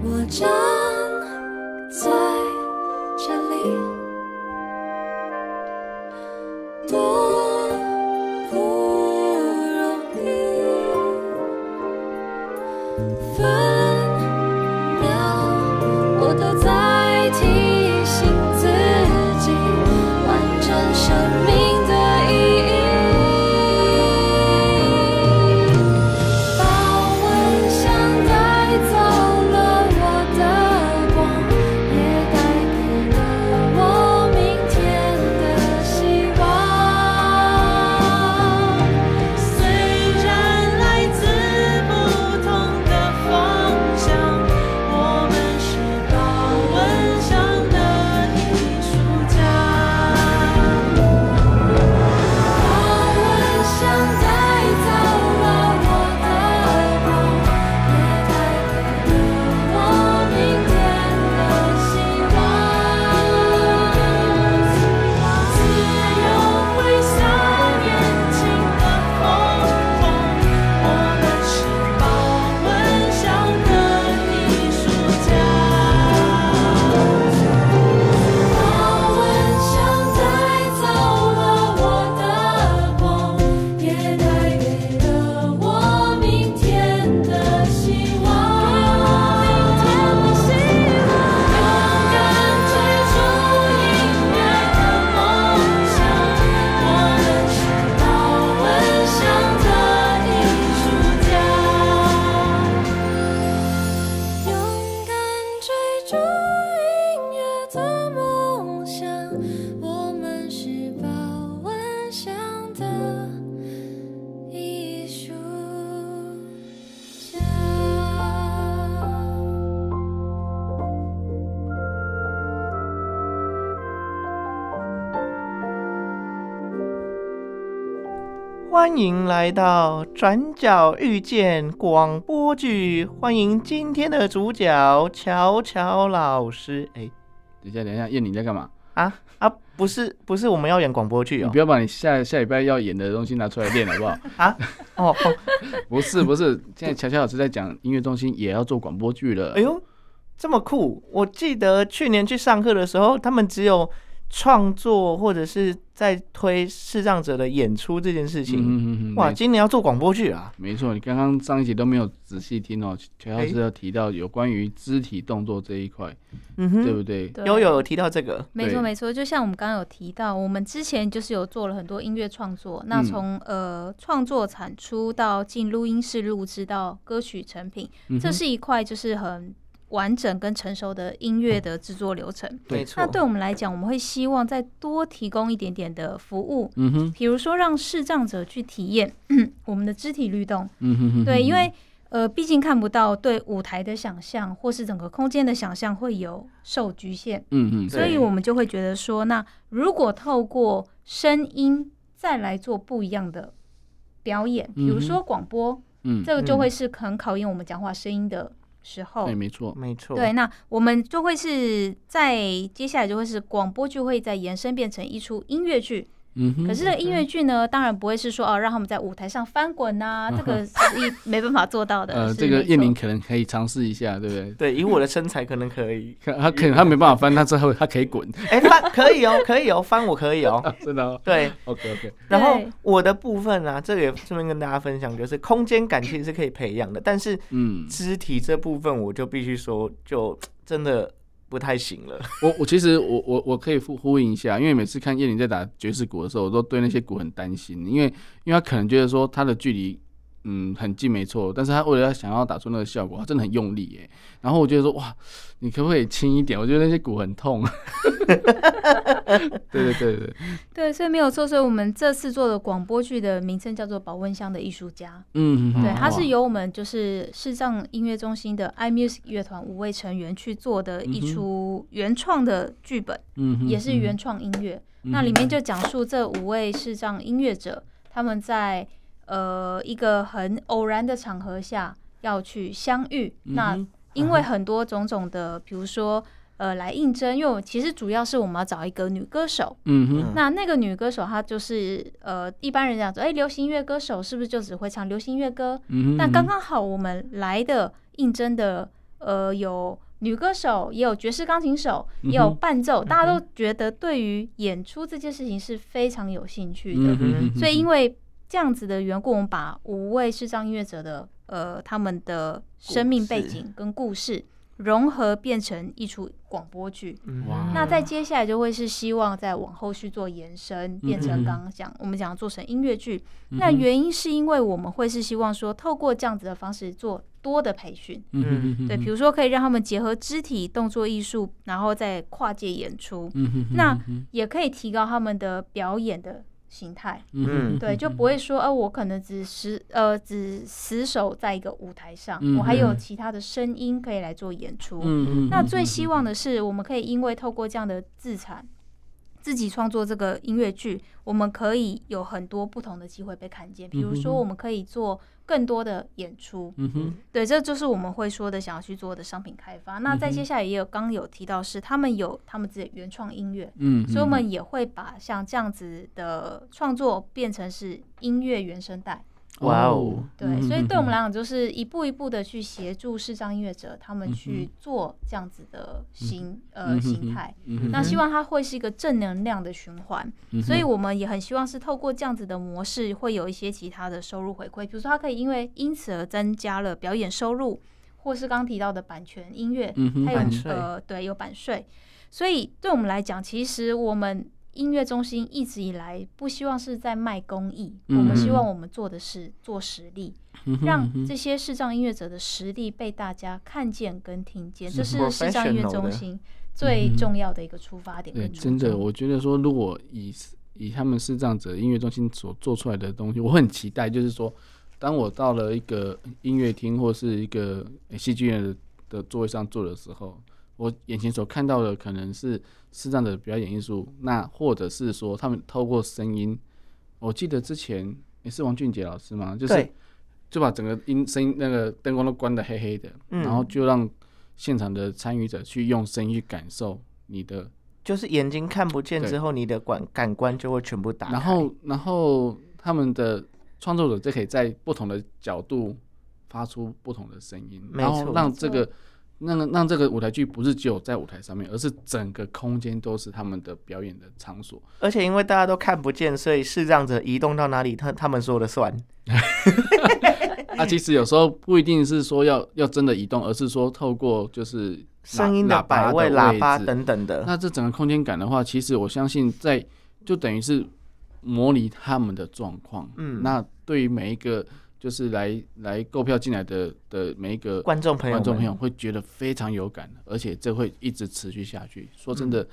我欢迎来到转角遇见广播剧，欢迎今天的主角乔乔老师。哎，等一下，等一下，燕你在干嘛？啊啊，不是不是，我们要演广播剧哦。你不要把你下下礼拜要演的东西拿出来练好不好？啊？哦哦，不是不是，现在乔乔老师在讲音乐中心也要做广播剧了。哎呦，这么酷！我记得去年去上课的时候，他们只有。创作或者是在推视障者的演出这件事情，嗯、哼哼哇，今年要做广播剧啊！没错，你刚刚上一集都没有仔细听哦，乔老师有提到有关于肢体动作这一块，嗯哼，对不对？有有有提到这个，没错没错，就像我们刚刚有提到，我们之前就是有做了很多音乐创作，那从呃创作产出到进录音室录制到歌曲成品，嗯、这是一块就是很。完整跟成熟的音乐的制作流程，没错。那对我们来讲，我们会希望再多提供一点点的服务，嗯哼，比如说让视障者去体验我们的肢体律动，嗯哼，对，因为呃，毕竟看不到，对舞台的想象或是整个空间的想象会有受局限，嗯嗯，所以我们就会觉得说，那如果透过声音再来做不一样的表演，比如说广播，嗯，这个就会是很考验我们讲话声音的。时候，对，没错，没错。对，那我们就会是在接下来就会是广播剧会再延伸变成一出音乐剧。嗯，可是这个音乐剧呢，当然不会是说哦，让他们在舞台上翻滚呐，这个是一没办法做到的。呃，这个叶玲可能可以尝试一下，对不对？对，以我的身材可能可以。他可能他没办法翻，他之后他可以滚。哎，翻可以哦，可以哦，翻我可以哦，真的哦。对，OK OK。然后我的部分啊，这个也顺便跟大家分享，就是空间感其实是可以培养的，但是嗯，肢体这部分我就必须说，就真的。不太行了。我我其实我我我可以呼呼应一下，因为每次看叶麟在打爵士鼓的时候，我都对那些鼓很担心，因为因为他可能觉得说他的距离嗯很近没错，但是他为了他想要打出那个效果，他真的很用力耶。然后我觉得说哇，你可不可以轻一点？我觉得那些鼓很痛。对对对对对，所以没有错。所以我们这次做的广播剧的名称叫做《保温箱的艺术家》。嗯，对，它是由我们就是视障音乐中心的 iMusic 乐团五位成员去做的一出原创的剧本，嗯，也是原创音乐。那里面就讲述这五位视障音乐者，他们在呃一个很偶然的场合下要去相遇。那因为很多种种的，比如说。呃，来应征，因为其实主要是我们要找一个女歌手。嗯哼。那那个女歌手她就是呃，一般人讲说，哎，流行音乐歌手是不是就只会唱流行音乐歌？嗯哼。但刚刚好我们来的应征的呃，有女歌手，也有爵士钢琴手，也有伴奏，嗯、大家都觉得对于演出这件事情是非常有兴趣的。嗯。所以因为这样子的缘故，我们把五位视障音乐者的呃，他们的生命背景跟故事。融合变成一出广播剧，那再接下来就会是希望再往后续做延伸，变成刚刚讲我们讲做成音乐剧。嗯、那原因是因为我们会是希望说，透过这样子的方式做多的培训，嗯哼对，比如说可以让他们结合肢体动作艺术，然后再跨界演出，嗯哼那也可以提高他们的表演的。形态，嗯，对，就不会说，呃，我可能只是呃，只死守在一个舞台上，嗯、我还有其他的声音可以来做演出。那最希望的是，我们可以因为透过这样的自产。自己创作这个音乐剧，我们可以有很多不同的机会被看见。比如说，我们可以做更多的演出。嗯哼，对，这就是我们会说的想要去做的商品开发。那在接下来也有刚有提到，是他们有他们自己的原创音乐。嗯，所以我们也会把像这样子的创作变成是音乐原声带。哇哦，对，所以对我们来讲，就是一步一步的去协助视障音乐者，他们去做这样子的形呃形态。那希望它会是一个正能量的循环，所以我们也很希望是透过这样子的模式，会有一些其他的收入回馈，比如说它可以因为因此而增加了表演收入，或是刚提到的版权音乐，它有呃对有版税，所以对我们来讲，其实我们。音乐中心一直以来不希望是在卖公益，嗯、我们希望我们做的是做实力，让这些视障音乐者的实力被大家看见跟听见，这是视障音乐中心最重要的一个出发点。对，真的，我觉得说，如果以以他们视障者音乐中心所做出来的东西，我很期待，就是说，当我到了一个音乐厅或是一个戏剧院的的座位上坐的时候。我眼前所看到的可能是视障的表演艺术，那或者是说他们透过声音。我记得之前也是王俊杰老师吗？就是就把整个音声音那个灯光都关的黑黑的，嗯、然后就让现场的参与者去用声音去感受你的，就是眼睛看不见之后，你的感感官就会全部打开。然后，然后他们的创作者就可以在不同的角度发出不同的声音，然后让这个。那个让这个舞台剧不是只有在舞台上面，而是整个空间都是他们的表演的场所。而且因为大家都看不见，所以视障者移动到哪里，他他们说了算。啊，其实有时候不一定是说要要真的移动，而是说透过就是声音的摆位、喇叭等等的。那这整个空间感的话，其实我相信在就等于是模拟他们的状况。嗯，那对于每一个。就是来来购票进来的的每一个观众朋友，观众朋友会觉得非常有感，而且这会一直持续下去。说真的，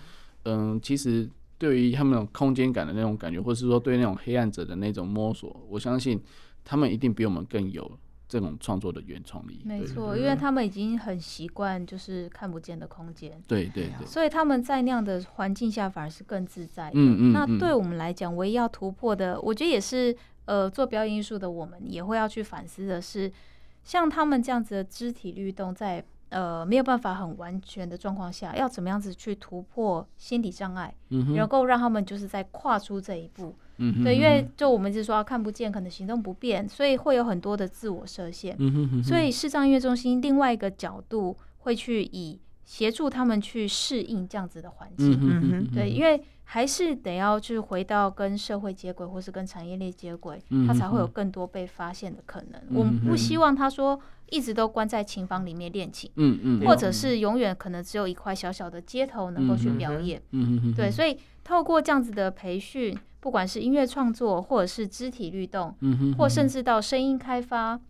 嗯，其实对于他们那种空间感的那种感觉，或是说对那种黑暗者的那种摸索，我相信他们一定比我们更有这种创作的原创力。没错，因为他们已经很习惯就是看不见的空间。对对对。所以他们在那样的环境下反而是更自在的。嗯嗯。那对我们来讲，唯一要突破的，我觉得也是。呃，做表演艺术的我们也会要去反思的是，像他们这样子的肢体律动，在呃没有办法很完全的状况下，要怎么样子去突破心理障碍，嗯，然后让他们就是在跨出这一步，嗯，对，因为就我们一直说看不见，可能行动不便，所以会有很多的自我设限，嗯，所以视障音乐中心另外一个角度会去以协助他们去适应这样子的环境，嗯，对，因为。还是得要去回到跟社会接轨，或是跟产业链接轨，他才会有更多被发现的可能。我们不希望他说一直都关在琴房里面练琴，嗯嗯，或者是永远可能只有一块小小的街头能够去表演，嗯，对。所以透过这样子的培训，不管是音乐创作，或者是肢体律动，或甚至到声音开发、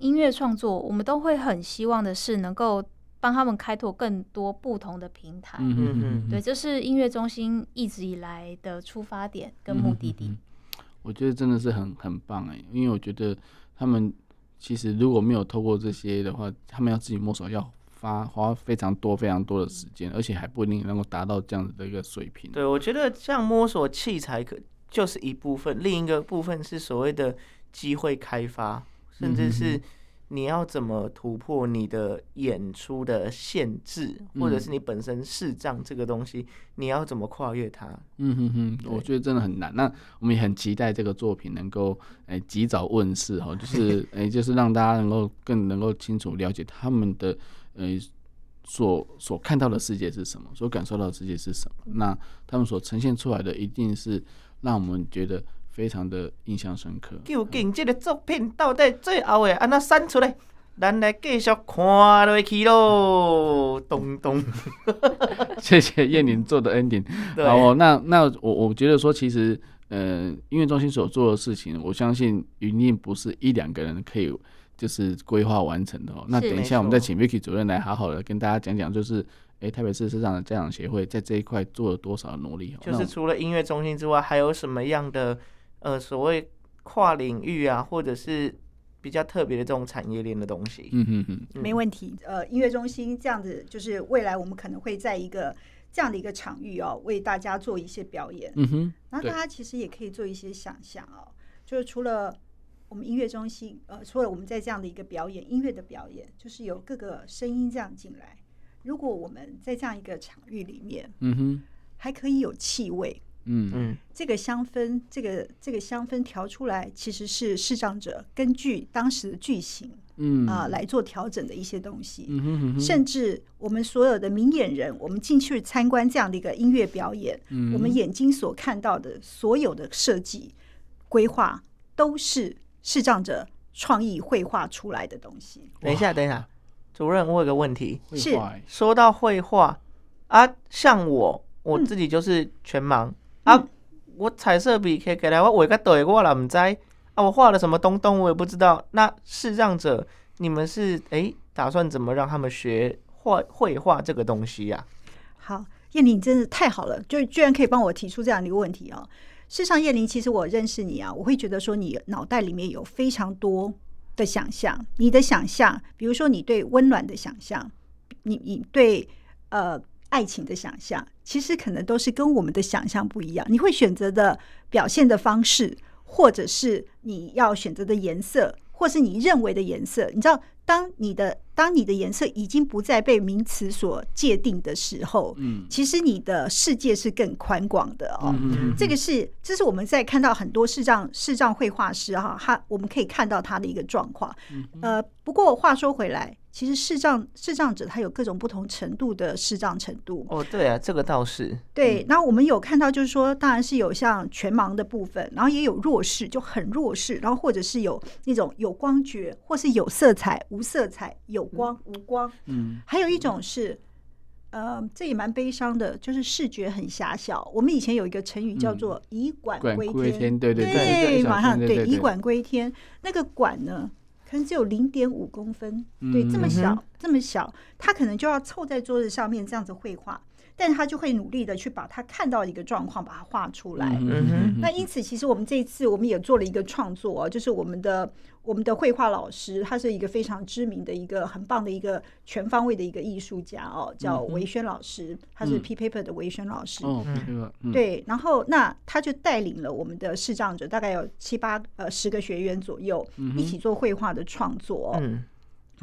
音乐创作，我们都会很希望的是能够。帮他们开拓更多不同的平台，嗯哼哼，对，这是音乐中心一直以来的出发点跟目的地。嗯、我觉得真的是很很棒哎，因为我觉得他们其实如果没有透过这些的话，他们要自己摸索，要花花非常多非常多的时间，而且还不一定能够达到这样子的一个水平。对，我觉得像摸索器材可就是一部分，另一个部分是所谓的机会开发，甚至是。你要怎么突破你的演出的限制，或者是你本身视障这个东西，嗯、你要怎么跨越它？嗯哼哼，我觉得真的很难。那我们也很期待这个作品能够诶及早问世哈，就是诶 就是让大家能够更能够清楚了解他们的诶所所看到的世界是什么，所感受到的世界是什么。那他们所呈现出来的一定是让我们觉得。非常的印象深刻。究竟这个作品到底最后的安怎删出来？咱来继续看落去喽。咚咚。谢谢燕玲做的 ending。好，那那我我觉得说，其实呃，音乐中心所做的事情，我相信一定不是一两个人可以就是规划完成的哦。那等一下，我们再请 Vicky 主任来好好的跟大家讲讲，就是。哎，台北市视障的家长协会在这一块做了多少努力？就是除了音乐中心之外，还有什么样的呃所谓跨领域啊，或者是比较特别的这种产业链的东西？嗯嗯嗯，没问题。呃，音乐中心这样子，就是未来我们可能会在一个这样的一个场域哦，为大家做一些表演。嗯哼，然后大家其实也可以做一些想象哦，就是除了我们音乐中心，呃，除了我们在这样的一个表演，音乐的表演，就是有各个声音这样进来。如果我们在这样一个场域里面，嗯哼，还可以有气味，嗯。嗯，这个香氛，这个这个香氛调出来，其实是视障者根据当时的剧情，嗯。啊来做调整的一些东西，嗯哼，甚至我们所有的明眼人，我们进去参观这样的一个音乐表演，嗯，我们眼睛所看到的所有的设计规划，都是视障者创意绘画出来的东西。等一下，等一下。主任，我有个问题，是说到绘画啊，像我我自己就是全盲、嗯、啊，我彩色笔可以给来，我画个对我了，唔知啊，我画了什么东东我也不知道。那视障者，你们是哎、欸、打算怎么让他们学画绘画这个东西呀、啊？好，燕玲真是太好了，就居然可以帮我提出这样的一个问题哦！事实上，燕玲，其实我认识你啊，我会觉得说你脑袋里面有非常多。的想象，你的想象，比如说你对温暖的想象，你你对呃爱情的想象，其实可能都是跟我们的想象不一样。你会选择的表现的方式，或者是你要选择的颜色，或是你认为的颜色。你知道，当你的当你的颜色已经不再被名词所界定的时候，嗯，其实你的世界是更宽广的哦。嗯，这个是这是我们在看到很多视障视障绘画师哈，他我们可以看到他的一个状况。呃，不过话说回来。其实视障视障者他有各种不同程度的视障程度哦，对啊，这个倒是对。然后我们有看到，就是说，当然是有像全盲的部分，然后也有弱视，就很弱视，然后或者是有那种有光觉，或是有色彩、无色彩、有光、无光。嗯，还有一种是，呃，这也蛮悲伤的，就是视觉很狭小。我们以前有一个成语叫做“以管归天”，对对对，马上对“以管归天”，那个管呢？可能只有零点五公分，对，这么小，这么小，他可能就要凑在桌子上面这样子绘画。但他就会努力的去把他看到一个状况把它画出来。嗯、那因此，其实我们这一次我们也做了一个创作，就是我们的我们的绘画老师，他是一个非常知名的一个很棒的一个全方位的一个艺术家哦，叫维轩老师，他是 P Paper 的维轩老师。嗯、对，然后那他就带领了我们的视障者，大概有七八呃十个学员左右，一起做绘画的创作。嗯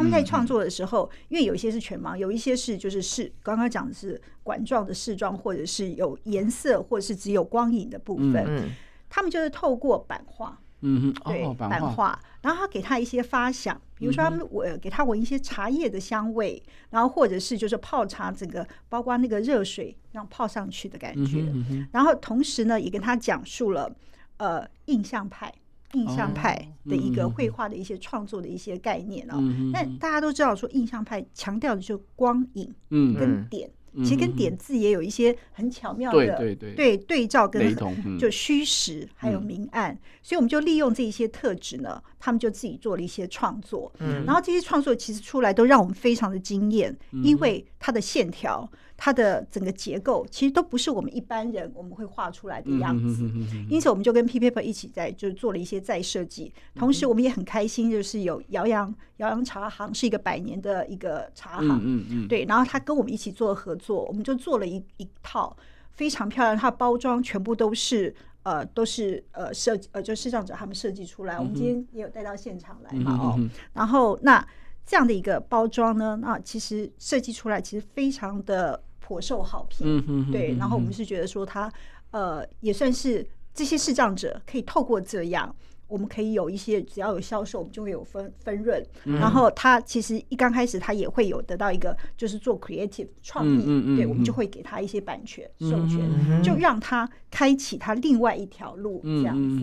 他们在创作的时候，因为有一些是全盲，有一些是就是视刚刚讲的是管状的视状，或者是有颜色，或者是只有光影的部分。他们就是透过版画，嗯对，版画，然后他给他一些发想，比如说他们闻给他闻一些茶叶的香味，然后或者是就是泡茶，整个包括那个热水让泡上去的感觉。然后同时呢，也跟他讲述了呃印象派。印象派的一个绘画的一些创作的一些概念啊，那大家都知道说，印象派强调的就是光影，跟点，其实跟点字也有一些很巧妙的对对对。照跟就虚实还有明暗，所以我们就利用这一些特质呢，他们就自己做了一些创作，然后这些创作其实出来都让我们非常的惊艳，因为它的线条。它的整个结构其实都不是我们一般人我们会画出来的样子，因此我们就跟 P Paper 一起在就是做了一些再设计。同时，我们也很开心，就是有姚洋姚洋茶行是一个百年的一个茶行，对，然后他跟我们一起做合作，我们就做了一一套非常漂亮，它的包装全部都是呃都是呃设计呃就视障者他们设计出来，我们今天也有带到现场来嘛哦，然后那这样的一个包装呢，那其实设计出来其实非常的。颇受好评，嗯、哼哼哼对，然后我们是觉得说他，呃，也算是这些视障者可以透过这样，我们可以有一些只要有销售，我们就会有分分润。嗯、然后他其实一刚开始他也会有得到一个，就是做 creative 创意，嗯嗯嗯对，我们就会给他一些版权授权，就让他开启他另外一条路，这样子。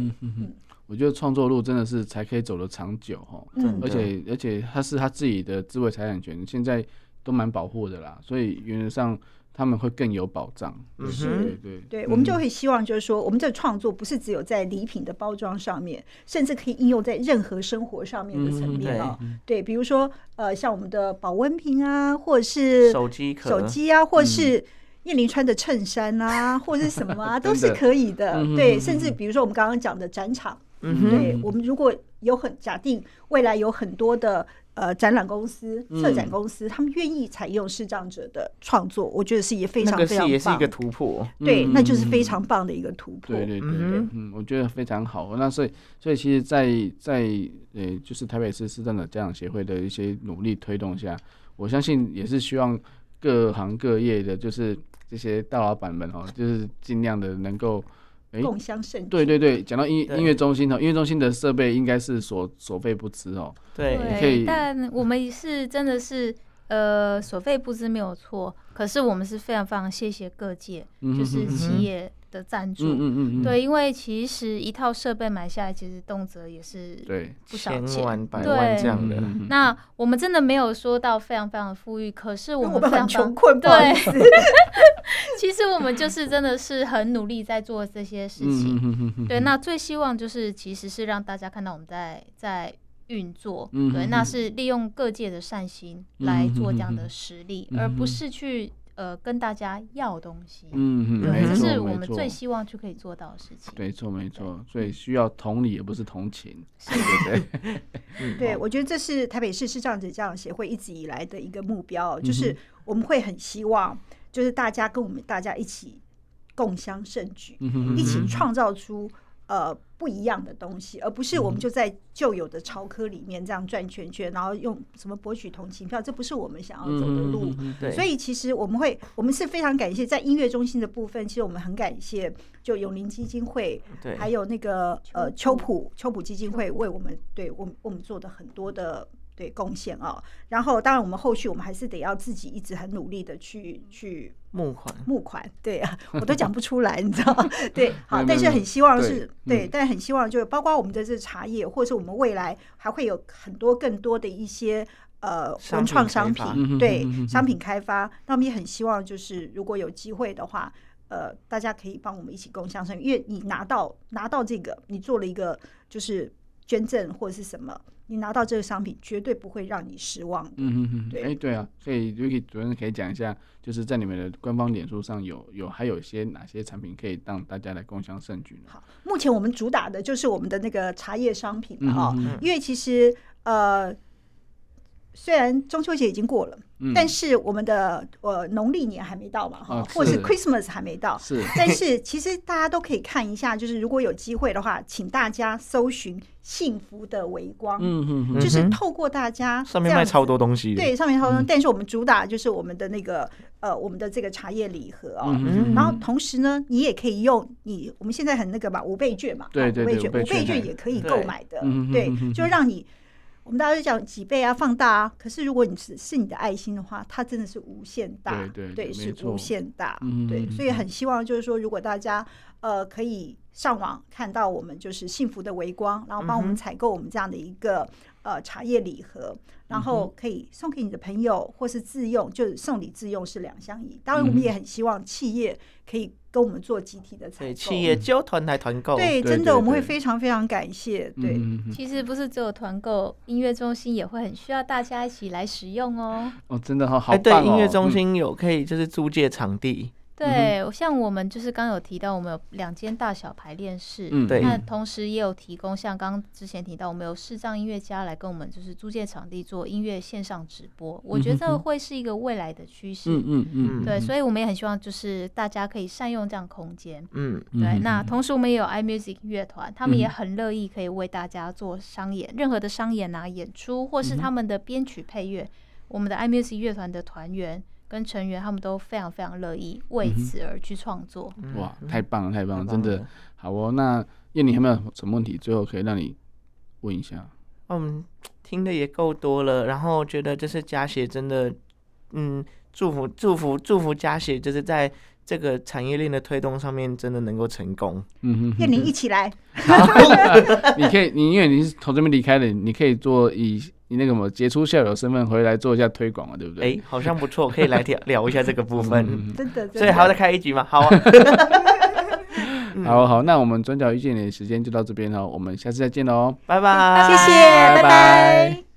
我觉得创作路真的是才可以走得长久哈，嗯、而且而且他是他自己的智慧财产权，现在都蛮保护的啦，所以原则上。他们会更有保障，是，对对。对，我们就会希望就是说，我们这个创作不是只有在礼品的包装上面，甚至可以应用在任何生活上面的层面啊。对，比如说呃，像我们的保温瓶啊，或者是手机手机啊，或者是燕玲穿的衬衫啊，或者是什么啊，都是可以的。对，甚至比如说我们刚刚讲的展场，对，我们如果有很假定未来有很多的。呃，展览公司、策展公司，他们愿意采用视障者的创作，我觉得是也非常非常棒，也是一个突破。对，那就是非常棒的一个突破。对对对对，嗯，我觉得非常好。那所以，所以其实，在在呃，就是台北市视障者家长协会的一些努力推动下，我相信也是希望各行各业的，就是这些大老板们哦，就是尽量的能够。共襄盛举。对对对，讲到音音乐中心哦，音乐中心的设备应该是所所费不赀哦。对，可以。但我们是真的是呃所费不知没有错，可是我们是非常非常谢谢各界，就是企业的赞助。嗯嗯嗯。对，因为其实一套设备买下来，其实动辄也是对不少钱，千万百万这样的。那我们真的没有说到非常非常的富裕，可是我们非常穷困。对。其实我们就是真的是很努力在做这些事情，对。那最希望就是其实是让大家看到我们在在运作，对。那是利用各界的善心来做这样的实力，而不是去呃跟大家要东西。嗯嗯，这是我们最希望就可以做到的事情。没错没错，所以需要同理而不是同情，对不对？对，我觉得这是台北市视障者家长协会一直以来的一个目标，就是我们会很希望。就是大家跟我们大家一起共襄盛举，一起创造出呃不一样的东西，而不是我们就在旧有的超科里面这样转圈圈，然后用什么博取同情票，这不是我们想要走的路。对，所以其实我们会，我们是非常感谢在音乐中心的部分，其实我们很感谢就永林基金会，对，还有那个呃秋普秋普基金会为我们对我们我们做的很多的。对贡献啊，然后当然我们后续我们还是得要自己一直很努力的去去募款募款，对啊，我都讲不出来，你知道吗？对，好，但是很希望是对，对，但很希望就是包括我们的这茶叶，或者是我们未来还会有很多更多的一些呃文创商品，对商品开发，那我们也很希望就是如果有机会的话，呃，大家可以帮我们一起共襄盛举，因为你拿到拿到这个，你做了一个就是捐赠或者是什么。你拿到这个商品，绝对不会让你失望。嗯嗯嗯，对，哎，对啊，所以 Vicky 主任可以讲一下，就是在你们的官方脸书上有有还有一些哪些产品可以让大家来共享盛举呢？好，目前我们主打的就是我们的那个茶叶商品哈，嗯、哼因为其实呃。虽然中秋节已经过了，嗯、但是我们的呃农历年还没到嘛，哈、哦，或者是。Christmas 还没到，是。但是其实大家都可以看一下，就是如果有机会的话，请大家搜寻“幸福的微光”，嗯嗯嗯，就是透过大家上面卖超多东西，对，上面超多东西，但是我们主打就是我们的那个呃我们的这个茶叶礼盒哦，嗯、然后同时呢，你也可以用你我们现在很那个嘛五倍券嘛，对对对，五倍券，五倍券。也可以购买的，对，就让你。我们大家就讲几倍啊，放大啊。可是如果你是是你的爱心的话，它真的是无限大，对对，对，是无限大，嗯、对。所以很希望就是说，如果大家呃可以上网看到我们就是幸福的微光，然后帮我们采购我们这样的一个呃茶叶礼盒，然后可以送给你的朋友或是自用，就是送礼自用是两相宜。当然，我们也很希望企业可以。跟我们做集体的采购，企业交团来团购，对，真的我们会非常非常感谢。对，其实不是只有团购，音乐中心也会很需要大家一起来使用哦。哦，真的好好棒哦。对，音乐中心有可以就是租借场地。对，像我们就是刚有提到，我们有两间大小排练室，嗯，对。那同时也有提供，像刚之前提到，我们有视障音乐家来跟我们就是租借场地做音乐线上直播。我觉得这会是一个未来的趋势，嗯嗯嗯。对，所以我们也很希望就是大家可以善用这样空间，嗯，对。那同时我们也有 iMusic 乐团，他们也很乐意可以为大家做商演，任何的商演啊、演出，或是他们的编曲配乐，我们的 iMusic 乐团的团员。跟成员他们都非常非常乐意为此而去创作。嗯、哇，太棒了，太棒了，真的好哦。那燕妮有没有什么问题？最后可以让你问一下。嗯，听的也够多了，然后觉得就是嘉协真的，嗯，祝福祝福祝福嘉协，就是在这个产业链的推动上面真的能够成功。嗯哼，燕妮一起来。你可以，你因为你是从这边离开的，你可以做以。你那个什么杰出校友身份回来做一下推广啊，对不对？哎，好像不错，可以来聊聊一下这个部分。真的，所以还要再开一局吗？好啊。好好，那我们转角遇见你的时间就到这边了，我们下次再见喽，拜拜，谢谢，拜拜。